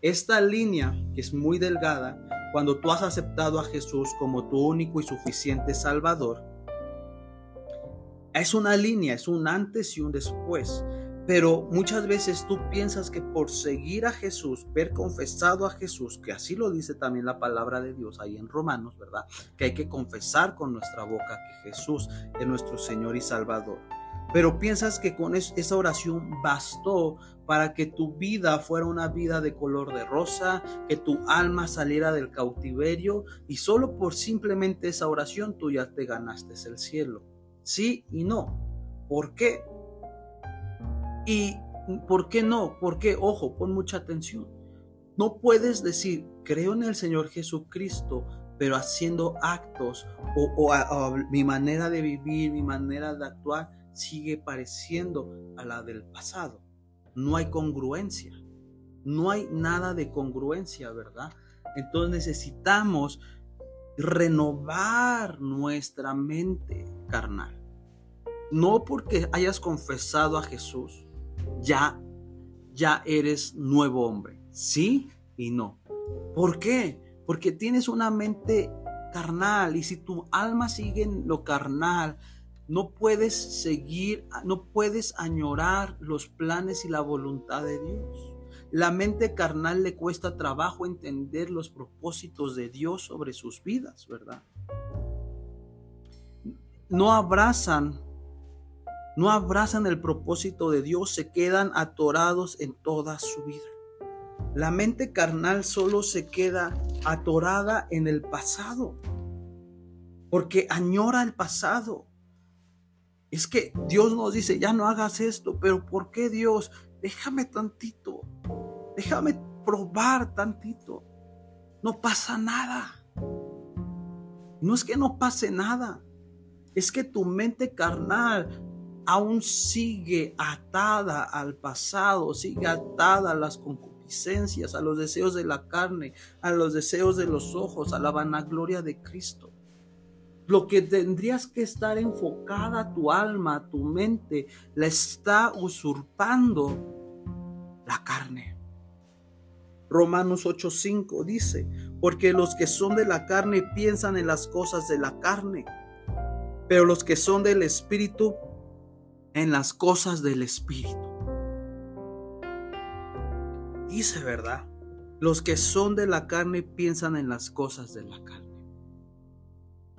Esta línea, que es muy delgada, cuando tú has aceptado a Jesús como tu único y suficiente Salvador, es una línea, es un antes y un después. Pero muchas veces tú piensas que por seguir a Jesús, ver confesado a Jesús, que así lo dice también la palabra de Dios ahí en Romanos, ¿verdad? Que hay que confesar con nuestra boca que Jesús es nuestro Señor y Salvador. Pero piensas que con esa oración bastó para que tu vida fuera una vida de color de rosa, que tu alma saliera del cautiverio y solo por simplemente esa oración tú ya te ganaste el cielo. Sí y no. ¿Por qué? ¿Y por qué no? Porque, ojo, pon mucha atención. No puedes decir, creo en el Señor Jesucristo, pero haciendo actos o, mi manera de vivir, mi manera de actuar sigue pareciendo a la del pasado. No hay congruencia. No hay nada de congruencia, ¿verdad? Entonces necesitamos renovar nuestra mente carnal. No porque hayas confesado a Jesús, ya, ya eres nuevo hombre. Sí y no. ¿Por qué? Porque tienes una mente carnal y si tu alma sigue en lo carnal, no puedes seguir, no puedes añorar los planes y la voluntad de Dios. la mente carnal le cuesta trabajo entender los propósitos de Dios sobre sus vidas, ¿verdad? No abrazan, no abrazan el propósito de Dios, se quedan atorados en toda su vida. La mente carnal solo se queda atorada en el pasado, porque añora el pasado. Es que Dios nos dice, ya no hagas esto, pero ¿por qué Dios? Déjame tantito, déjame probar tantito. No pasa nada. No es que no pase nada, es que tu mente carnal aún sigue atada al pasado, sigue atada a las concupiscencias, a los deseos de la carne, a los deseos de los ojos, a la vanagloria de Cristo. Lo que tendrías que estar enfocada tu alma, tu mente, la está usurpando la carne. Romanos 8:5 dice, porque los que son de la carne piensan en las cosas de la carne, pero los que son del Espíritu en las cosas del Espíritu. Dice, ¿verdad? Los que son de la carne piensan en las cosas de la carne.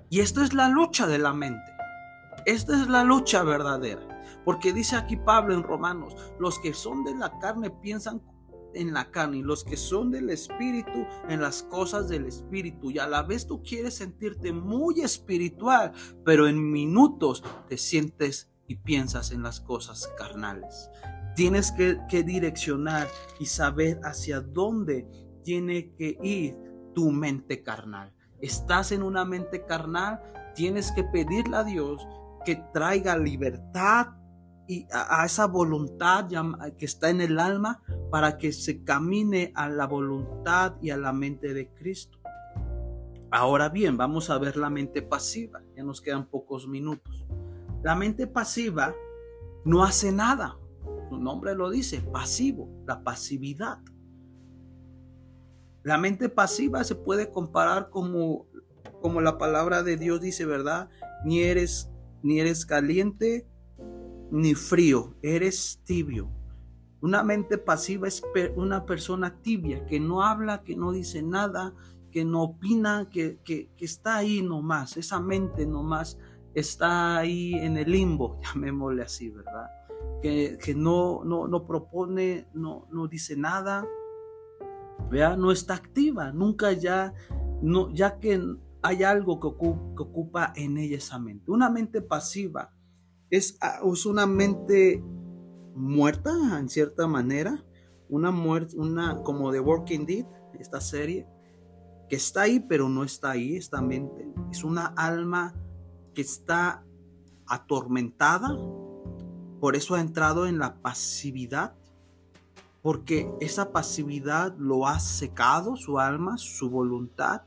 Y esta es la lucha de la mente. Esta es la lucha verdadera. Porque dice aquí Pablo en Romanos, los que son de la carne piensan en la carne y los que son del espíritu en las cosas del espíritu. Y a la vez tú quieres sentirte muy espiritual, pero en minutos te sientes y piensas en las cosas carnales. Tienes que, que direccionar y saber hacia dónde tiene que ir tu mente carnal estás en una mente carnal, tienes que pedirle a Dios que traiga libertad y a, esa voluntad que está en el alma para que se camine a la voluntad y a la mente de Cristo. Ahora bien, vamos a ver la mente pasiva. Ya nos quedan pocos minutos. La mente pasiva no hace nada. Su nombre lo dice, pasivo, la pasividad. La mente pasiva se puede comparar como, como la palabra de Dios dice, ¿verdad? Ni eres, ni eres caliente ni frío, eres tibio. Una mente pasiva es una persona tibia que no habla, que no dice nada, que no opina, que, que, está ahí nomás. Esa mente nomás está ahí en el limbo, llamémosle así, ¿verdad? Que, que no, no, no propone, no, no dice nada, Vea, no está activa, nunca ya, no, ya que hay algo que ocupa, en ella esa mente. Una mente pasiva es, ah, es una mente muerta en cierta manera, una muerte, una como de Working Dead, esta serie, que está ahí pero no está ahí, esta mente. Es una alma que está atormentada, por eso ha entrado en la pasividad porque esa pasividad lo ha secado su alma, su voluntad.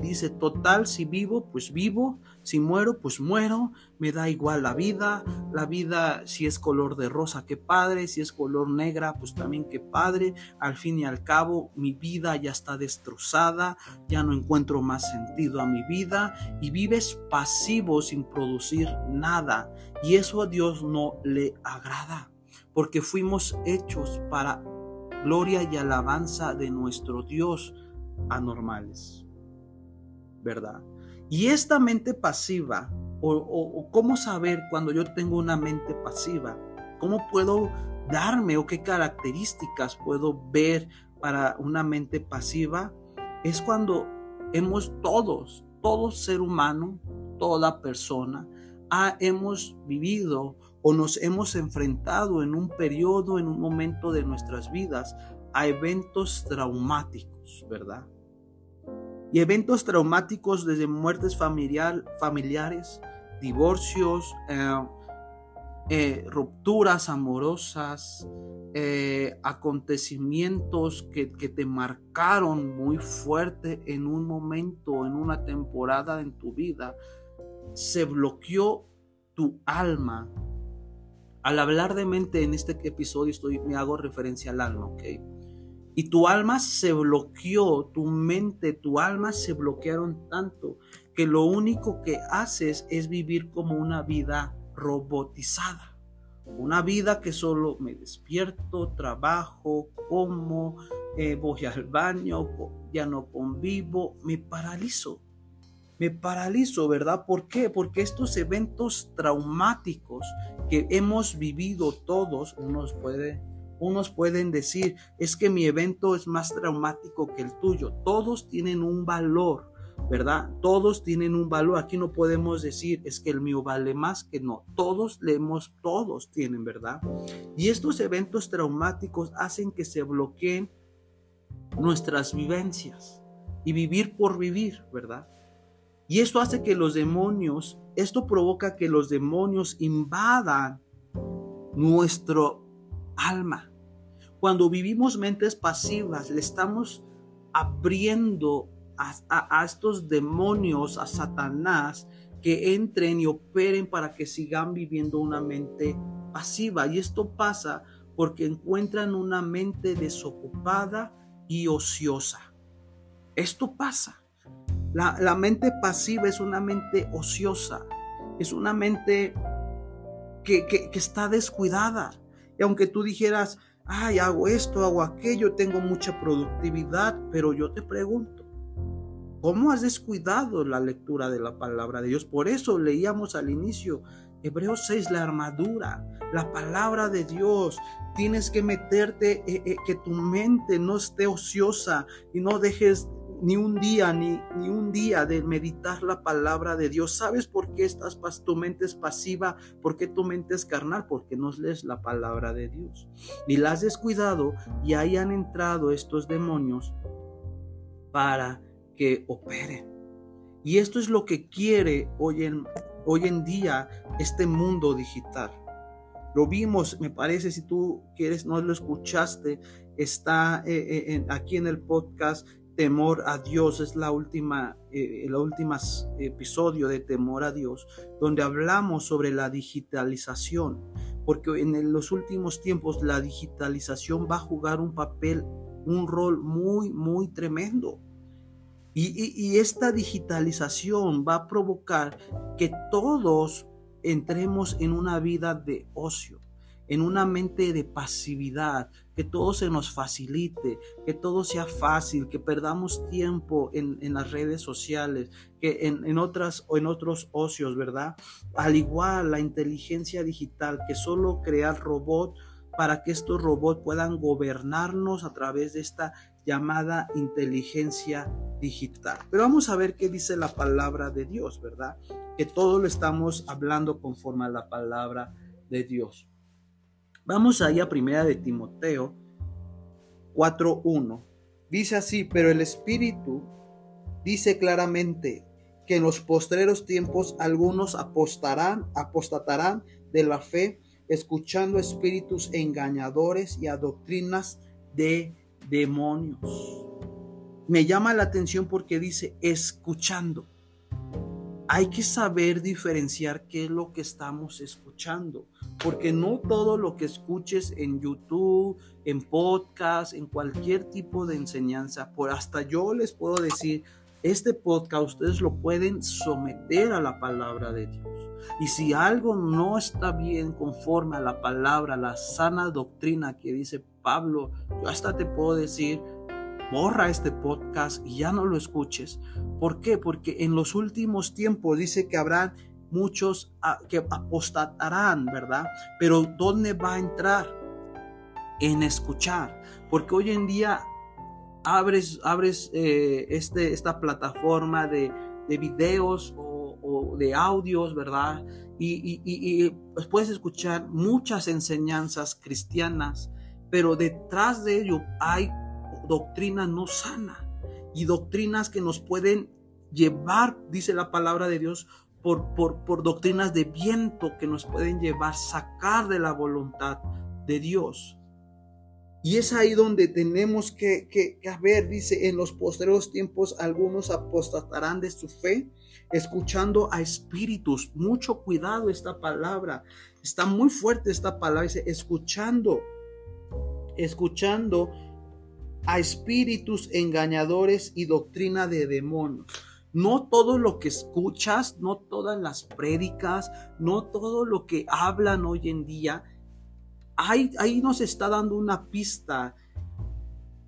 Dice, total, si vivo, pues vivo, si muero, pues muero, me da igual la vida, la vida si es color de rosa, qué padre, si es color negra, pues también qué padre, al fin y al cabo mi vida ya está destrozada, ya no encuentro más sentido a mi vida. Y vives pasivo sin producir nada. Y eso a Dios no le agrada. Porque fuimos hechos para gloria y alabanza de nuestro Dios anormales. ¿Verdad? Y esta mente pasiva, o, cómo saber cuando yo tengo una mente pasiva, cómo puedo darme o qué características puedo ver para una mente pasiva, es cuando hemos todos, todo ser humano, toda persona, ha, hemos vivido o nos hemos enfrentado en un periodo, en un momento de nuestras vidas a eventos traumáticos, ¿verdad? Y eventos traumáticos desde muertes familiar, familiares, divorcios, eh, eh, rupturas amorosas, eh, acontecimientos que, que, te marcaron muy fuerte en un momento, en una temporada en tu vida, se bloqueó tu alma al hablar de mente en este episodio estoy, me hago referencia al alma, ¿ok? Y tu alma se bloqueó, tu mente, tu alma se bloquearon tanto que lo único que haces es vivir como una vida robotizada, Una vida que solo me despierto, trabajo, como, eh, voy al baño, ya no convivo, me paralizo. Me paralizo, ¿verdad? ¿Por qué? Porque estos eventos traumáticos que hemos vivido todos, unos, puede, unos pueden decir, es que mi evento es más traumático que el tuyo. Todos tienen un valor, ¿verdad? Todos tienen un valor. Aquí no podemos decir, es que el mío vale más que no. Todos leemos, todos tienen, ¿verdad? Y estos eventos traumáticos hacen que se bloqueen nuestras vivencias y vivir por vivir, ¿verdad? Y esto hace que los demonios, esto provoca que los demonios invadan nuestro alma. Cuando vivimos mentes pasivas, le estamos abriendo a, estos demonios, a Satanás, que entren y operen para que sigan viviendo una mente pasiva. Y esto pasa porque encuentran una mente desocupada y ociosa. Esto pasa. La, mente pasiva es una mente ociosa, es una mente que, que, está descuidada. Y aunque tú dijeras, ay, hago esto, hago aquello, tengo mucha productividad, pero yo te pregunto, ¿cómo has descuidado la lectura de la palabra de Dios? Por eso leíamos al inicio, Hebreos 6, la armadura, la palabra de Dios. Tienes que meterte, eh, eh, que tu mente no esté ociosa y no dejes ni un día, ni, ni, un día de meditar la palabra de Dios. ¿Sabes por qué estás, tu mente es pasiva? ¿Por qué tu mente es carnal? Porque no lees la palabra de Dios. Y la has descuidado y ahí han entrado estos demonios para que operen. Y esto es lo que quiere hoy en, hoy en día este mundo digital. Lo vimos, me parece, si tú quieres, no lo escuchaste, está eh, eh, aquí en el podcast temor a Dios es la última eh, el último episodio de temor a Dios donde hablamos sobre la digitalización porque en los últimos tiempos la digitalización va a jugar un papel un rol muy muy tremendo. Y esta digitalización va a provocar que todos entremos en una vida de ocio en una mente de pasividad, que todo se nos facilite, que todo sea fácil, que perdamos tiempo en, las redes sociales, que en, otras o en otros ocios, ¿verdad? Al igual la inteligencia digital, que solo crear robots para que estos robots puedan gobernarnos a través de esta llamada inteligencia digital. Pero vamos a ver qué dice la palabra de Dios, ¿verdad? Que todo lo estamos hablando conforme a la palabra de Dios. Vamos ahí a primera de Timoteo 4.1. Dice así, pero el Espíritu dice claramente que en los postreros tiempos algunos apostarán, apostatarán de la fe, escuchando espíritus engañadores y a doctrinas de demonios. Me llama la atención porque dice escuchando. Hay que saber diferenciar qué es lo que estamos escuchando porque no todo lo que escuches en YouTube, en podcast, en cualquier tipo de enseñanza, por hasta yo les puedo decir, este podcast ustedes lo pueden someter a la palabra de Dios. Y si algo no está bien conforme a la palabra, la sana doctrina que dice Pablo, yo hasta te puedo decir, borra este podcast y ya no lo escuches. ¿Por qué? Porque en los últimos tiempos dice que habrán muchos ah, que apostatarán, ¿verdad? Pero ¿dónde va a entrar? En escuchar. Porque hoy en día abres, abres eh, este, esta plataforma de, videos o, de audios, ¿verdad? Y, y, pues puedes escuchar muchas enseñanzas cristianas, pero detrás de ello hay doctrina no sana y doctrinas que nos pueden llevar, dice la palabra de Dios, por, doctrinas de viento que nos pueden llevar, sacar de la voluntad de Dios. Y es ahí donde tenemos que, que, ver, dice, en los posteriores tiempos algunos apostatarán de su fe, escuchando a espíritus. Mucho cuidado esta palabra. Está muy fuerte esta palabra. Dice, escuchando, escuchando a espíritus engañadores y doctrina de demonios. No todo lo que escuchas, no todas las prédicas, no todo lo que hablan hoy en día ahí, ahí nos está dando una pista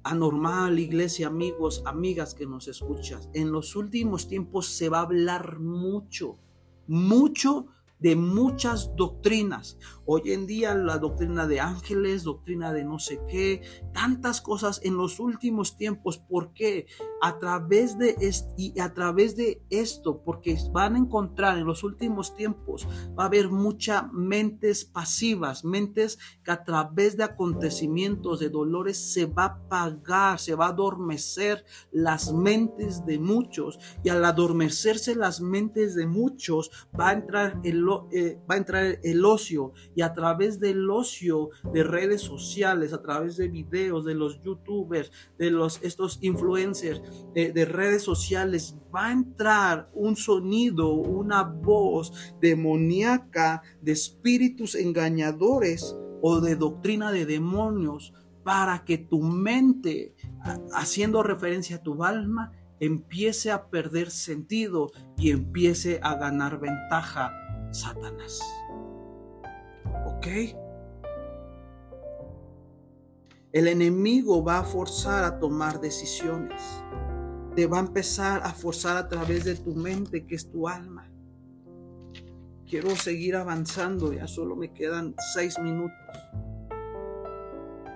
anormal, iglesia, amigos, amigas que nos escuchas. En los últimos tiempos se va a hablar mucho, mucho de muchas doctrinas. Hoy en día la doctrina de ángeles, doctrina de no sé qué, tantas cosas en los últimos tiempos. ¿Por qué? A través de esto y a través de esto, porque van a encontrar en los últimos tiempos, va a haber muchas mentes pasivas, mentes que a través de acontecimientos, de dolores, se va a apagar, se va a adormecer las mentes de muchos. Y al adormecerse las mentes de muchos, va a entrar el eh, va a entrar el ocio y a través del ocio de redes sociales, a través de videos de los youtubers, de los estos influencers de, de redes sociales, va a entrar un sonido, una voz demoníaca de espíritus engañadores o de doctrina de demonios para que tu mente, haciendo referencia a tu alma, empiece a perder sentido y empiece a ganar ventaja Satanás. ¿Ok? El enemigo va a forzar a tomar decisiones. Te va a empezar a forzar a través de tu mente, que es tu alma. Quiero seguir avanzando, ya solo me quedan seis minutos.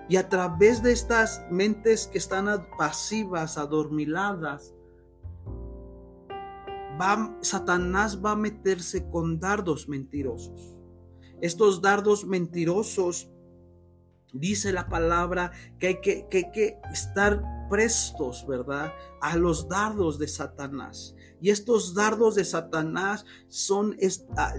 Y a través de estas mentes que están pasivas, adormiladas, Satanás va a meterse con dardos mentirosos. Estos dardos mentirosos, dice la palabra, que hay que, estar prestos, ¿verdad? A los dardos de Satanás. Y estos dardos de Satanás son,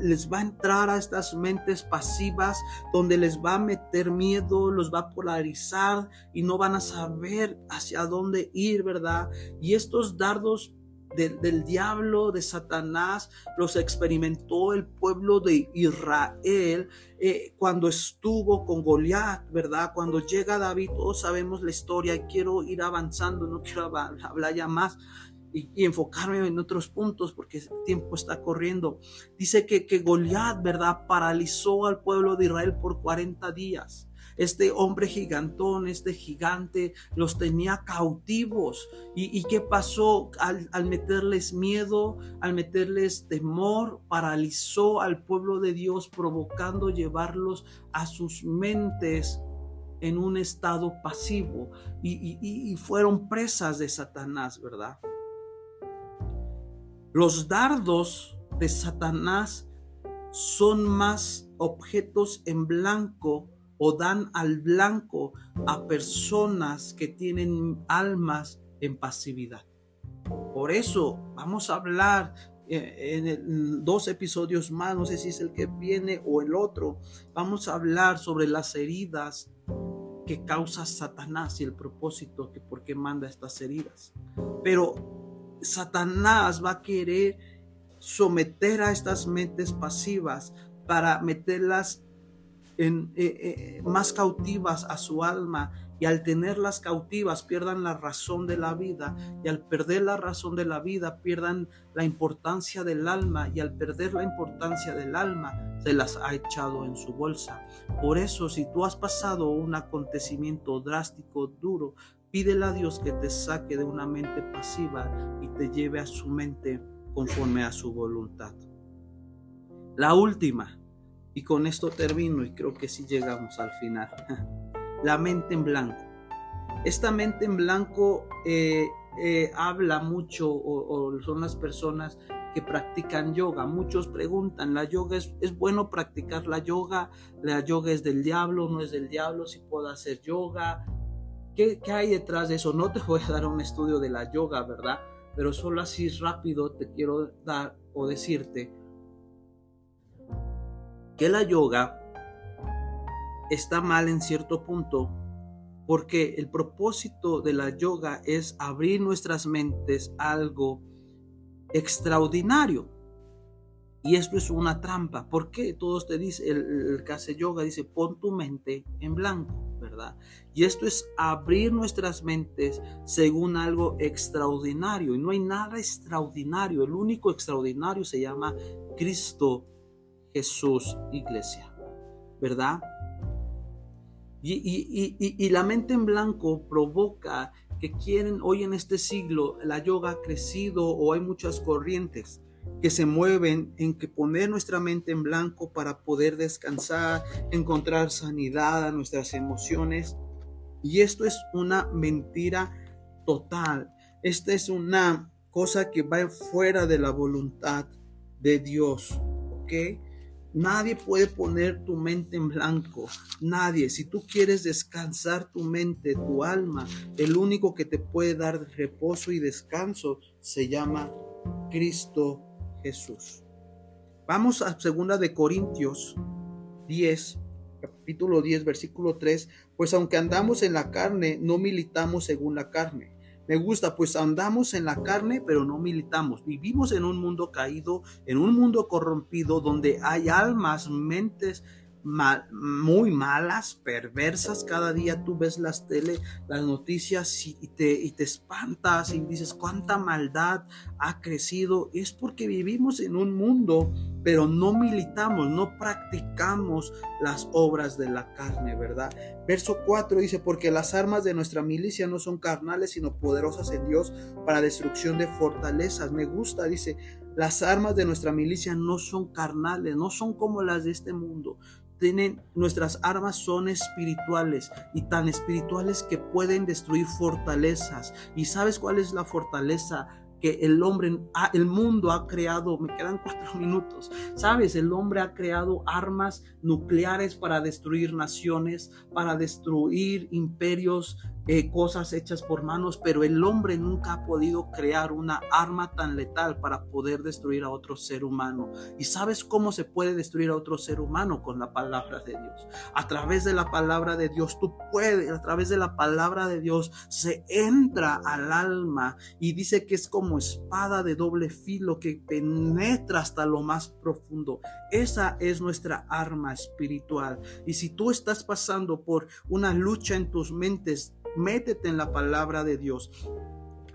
les va a entrar a estas mentes pasivas donde les va a meter miedo, los va a polarizar y no van a saber hacia dónde ir, ¿verdad? Y estos dardos del diablo, de Satanás, los experimentó el pueblo de Israel eh, cuando estuvo con Goliat, ¿verdad? Cuando llega David, todos sabemos la historia, quiero ir avanzando, no quiero hablar ya más. Y, enfocarme en otros puntos porque el tiempo está corriendo. Dice que, que Goliat, ¿verdad? Paralizó al pueblo de Israel por 40 días. Este hombre gigantón, este gigante, los tenía cautivos. ¿Y, qué pasó? Al, al, meterles miedo, al meterles temor, paralizó al pueblo de Dios, provocando llevarlos a sus mentes en un estado pasivo. Y, y fueron presas de Satanás, ¿verdad? Los dardos de Satanás son más objetos en blanco o dan al blanco a personas que tienen almas en pasividad. Por eso vamos a hablar eh, en dos episodios más, no sé si es el que viene o el otro, vamos a hablar sobre las heridas que causa Satanás y el propósito que por qué manda estas heridas. Pero Satanás va a querer someter a estas mentes pasivas para meterlas eh, eh, más cautivas a su alma y al tenerlas cautivas pierdan la razón de la vida y al perder la razón de la vida pierdan la importancia del alma y al perder la importancia del alma se las ha echado en su bolsa. Por eso si tú has pasado un acontecimiento drástico, duro, pídele a Dios que te saque de una mente pasiva y te lleve a su mente conforme a su voluntad. La última, y con esto termino y creo que sí llegamos al final. La mente en blanco. Esta mente en blanco eh, eh, habla mucho o, son las personas que practican yoga. Muchos preguntan, ¿la yoga es, es, bueno practicar la yoga? ¿La yoga es del diablo? ¿No es del diablo? ¿Si puedo hacer yoga? ¿Qué, ¿Qué hay detrás de eso? No te voy a dar un estudio de la yoga, ¿verdad? Pero solo así rápido te quiero dar o decirte que la yoga está mal en cierto punto porque el propósito de la yoga es abrir nuestras mentes a algo extraordinario. Y esto es una trampa. porque Todos te dicen, el, que hace yoga dice, pon tu mente en blanco, ¿verdad? Y esto es abrir nuestras mentes según algo extraordinario. Y no hay nada extraordinario. El único extraordinario se llama Cristo Jesús, iglesia, ¿verdad? Y, la mente en blanco provoca que quieren, hoy en este siglo, la yoga ha crecido o hay muchas corrientes que se mueven en que poner nuestra mente en blanco para poder descansar, encontrar sanidad a nuestras emociones. Y esto es una mentira total. Esta es una cosa que va fuera de la voluntad de Dios. ¿Ok? Nadie puede poner tu mente en blanco. Nadie. Si tú quieres descansar tu mente, tu alma, el único que te puede dar reposo y descanso se llama Cristo Jesús. Vamos a segunda de Corintios 10, capítulo 10, versículo 3, pues aunque andamos en la carne, no militamos según la carne me gusta, pues andamos en la carne, pero no militamos. Vivimos en un mundo caído, en un mundo corrompido, donde hay almas, mentes muy malas, perversas. Cada día tú ves las tele, las noticias y te, y te espantas y dices cuánta maldad ha crecido. Es porque vivimos en un mundo, pero no militamos, no practicamos las obras de la carne, ¿verdad? Verso 4 dice, porque las armas de nuestra milicia no son carnales, sino poderosas en Dios para destrucción de fortalezas. Me gusta, dice, las armas de nuestra milicia no son carnales, no son como las de este mundo, tienen, nuestras armas son espirituales y tan espirituales que pueden destruir fortalezas. ¿Y sabes cuál es la fortaleza? que el hombre, el mundo ha creado, me quedan cuatro minutos, sabes, el hombre ha creado armas nucleares para destruir naciones, para destruir imperios, eh, cosas hechas por manos, pero el hombre nunca ha podido crear una arma tan letal para poder destruir a otro ser humano. ¿Y sabes cómo se puede destruir a otro ser humano? Con la palabra de Dios. A través de la palabra de Dios, tú puedes, a través de la palabra de Dios, se entra al alma y dice que es como espada de doble filo que penetra hasta lo más profundo. Esa es nuestra arma espiritual. Y si tú estás pasando por una lucha en tus mentes, métete en la palabra de Dios.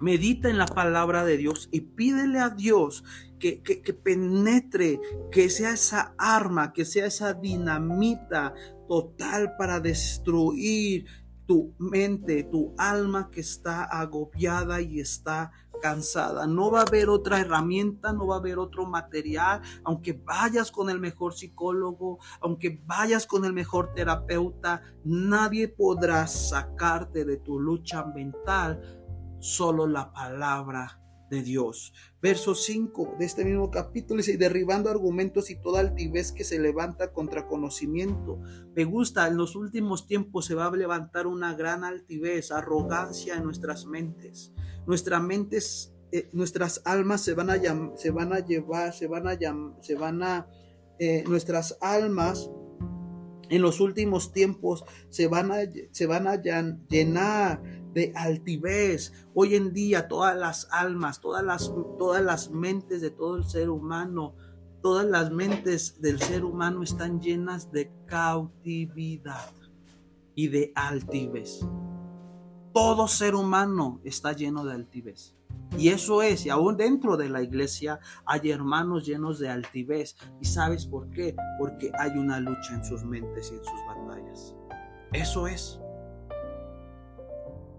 Medita en la palabra de Dios y pídele a Dios que, que, penetre, que sea esa arma, que sea esa dinamita total para destruir tu mente, tu alma que está agobiada y está cansada. No va a haber otra herramienta, no va a haber otro material, aunque vayas con el mejor psicólogo, aunque vayas con el mejor terapeuta, nadie podrá sacarte de tu lucha mental, solo la palabra de Dios. Verso 5 de este mismo capítulo dice, derribando argumentos y toda altivez que se levanta contra conocimiento. Me gusta, en los últimos tiempos se va a levantar una gran altivez, arrogancia en nuestras mentes. Nuestras mentes, eh, nuestras almas se van a, se van a llevar, se van a, se van a, eh, nuestras almas en los últimos tiempos se van a, se van a llenar de altivez. Hoy en día todas las almas, todas las, todas las mentes de todo el ser humano, todas las mentes del ser humano están llenas de cautividad y de altivez. Todo ser humano está lleno de altivez. Y eso es, y aún dentro de la iglesia hay hermanos llenos de altivez. ¿Y sabes por qué? Porque hay una lucha en sus mentes y en sus batallas. Eso es.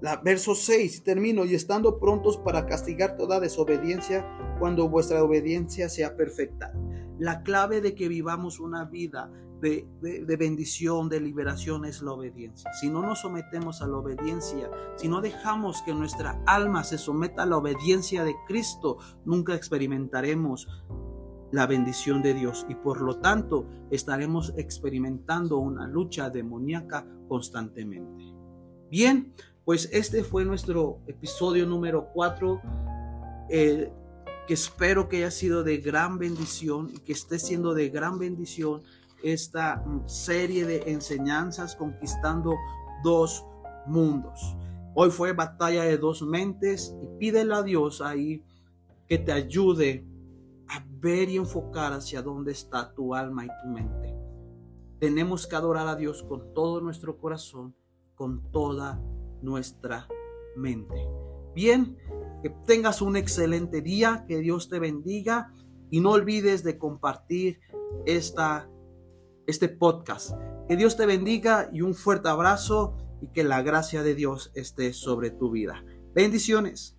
La, verso 6, termino, y estando prontos para castigar toda desobediencia cuando vuestra obediencia sea perfecta. La clave de que vivamos una vida de, de, bendición, de liberación es la obediencia. Si no nos sometemos a la obediencia, si no dejamos que nuestra alma se someta a la obediencia de Cristo, nunca experimentaremos la bendición de Dios y por lo tanto estaremos experimentando una lucha demoníaca constantemente. Bien, pues este fue nuestro episodio número 4, eh, que espero que haya sido de gran bendición y que esté siendo de gran bendición esta serie de enseñanzas conquistando dos mundos. Hoy fue batalla de dos mentes y pídele a Dios ahí que te ayude a ver y enfocar hacia dónde está tu alma y tu mente. Tenemos que adorar a Dios con todo nuestro corazón, con toda nuestra mente. Bien, que tengas un excelente día, que Dios te bendiga y no olvides de compartir esta este podcast. Que Dios te bendiga y un fuerte abrazo y que la gracia de Dios esté sobre tu vida. Bendiciones.